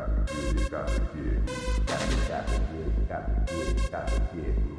got to get, got to get, got to get, got to get, got to get, got to get.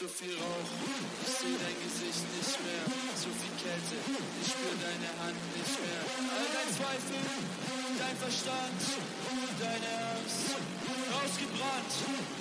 Zu viel Rauch, ich seh dein Gesicht nicht mehr. Zu viel Kälte, ich spür deine Hand nicht mehr. All dein Zweifel, dein Verstand, deine Angst, ausgebrannt.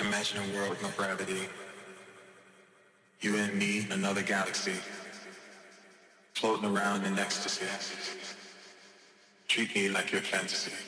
Imagine a world with no gravity. You and me in another galaxy. Floating around in ecstasy. Treat me like your fantasy.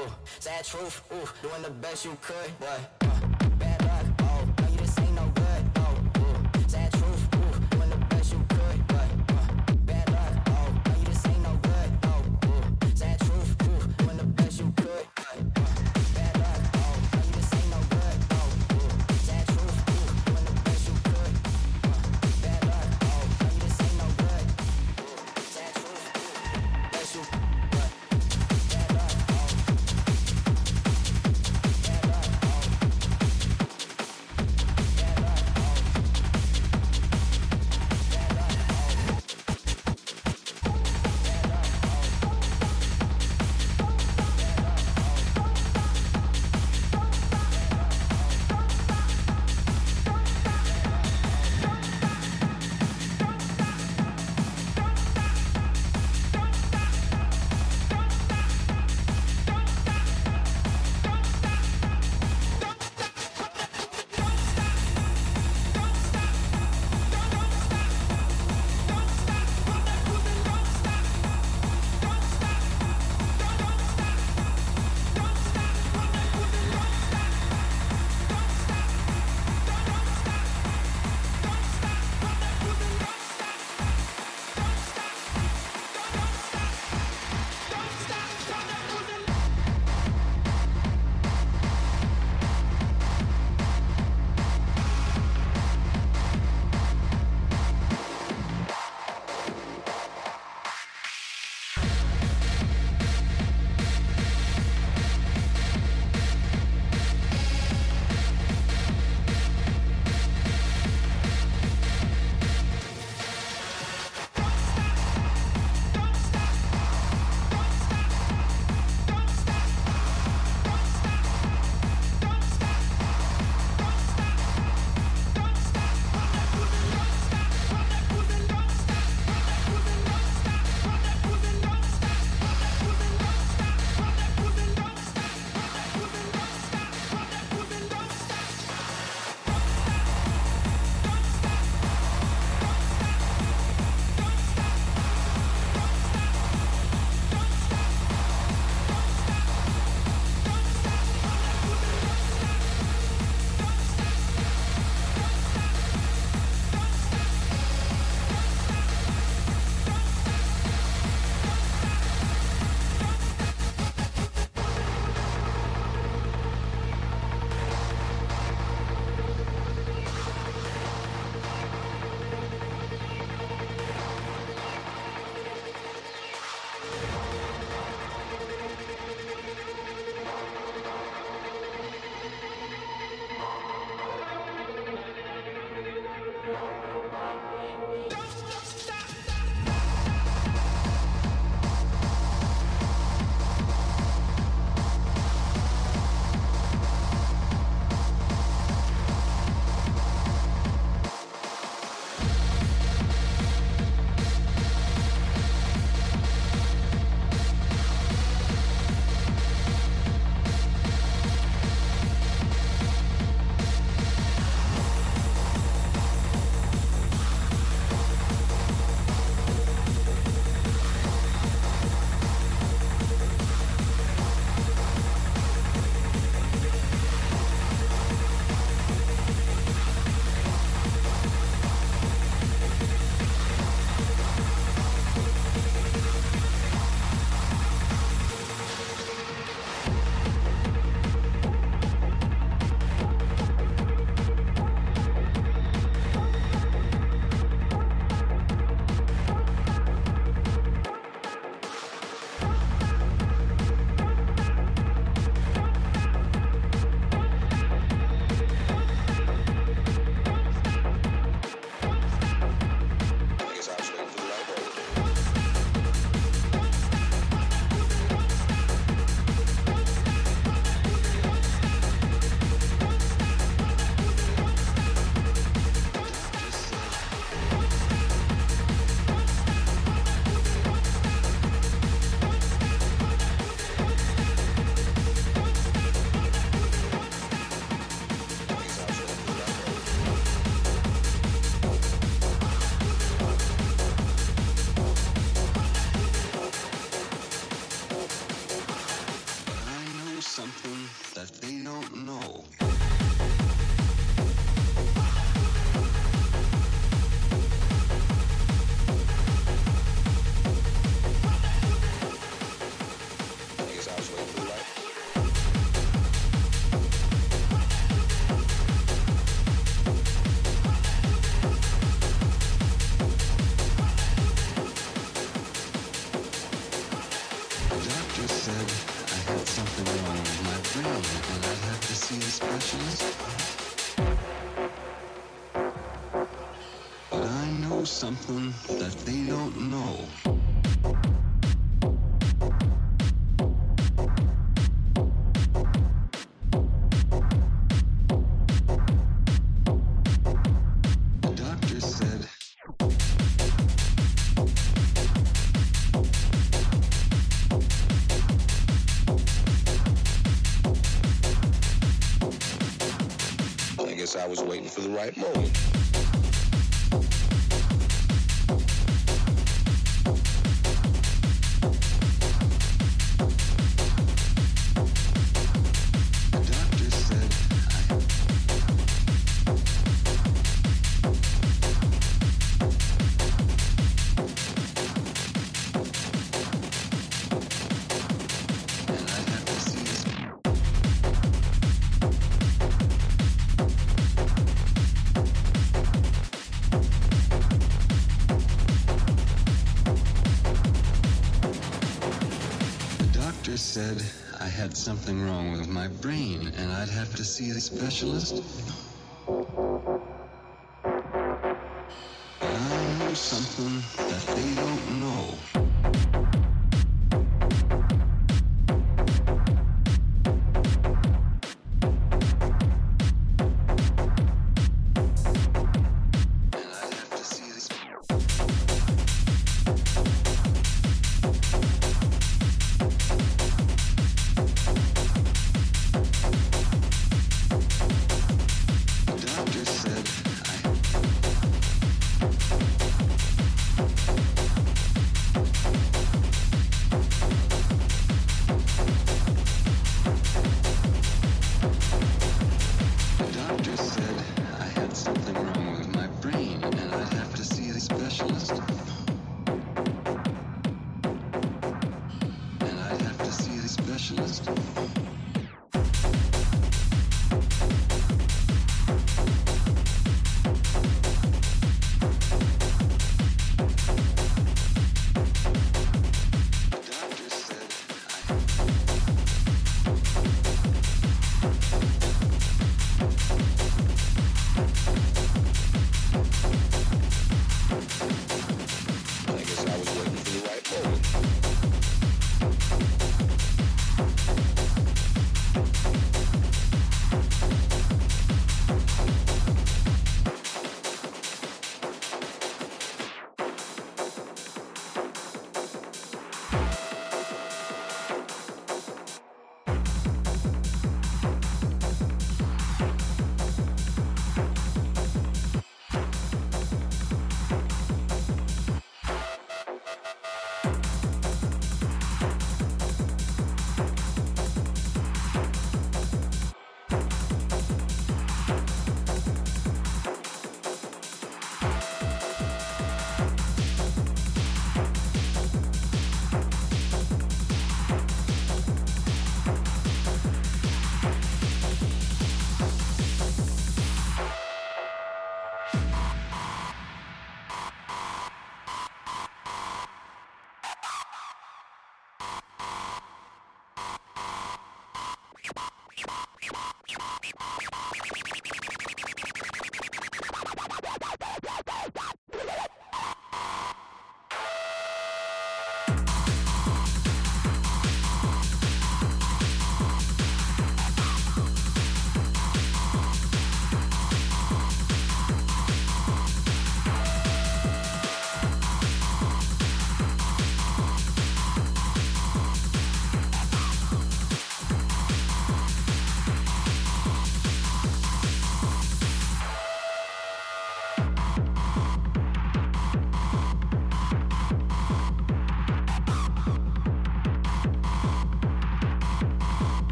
ooh, sad truth, ooh, doing the best you could, but right moment. something wrong with my brain and I'd have to see a specialist?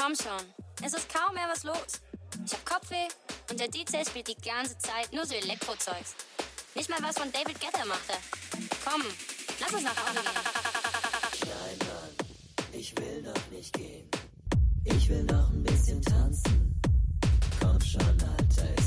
Komm schon, es ist kaum mehr was los. Ich hab Kopfweh und der DJ spielt die ganze Zeit nur so Elektrozeugs. Nicht mal was von David Getter machte. Komm, lass uns nach Hause gehen. Nein, Mann, ich will noch nicht gehen. Ich will noch ein bisschen tanzen. Komm schon, Alter,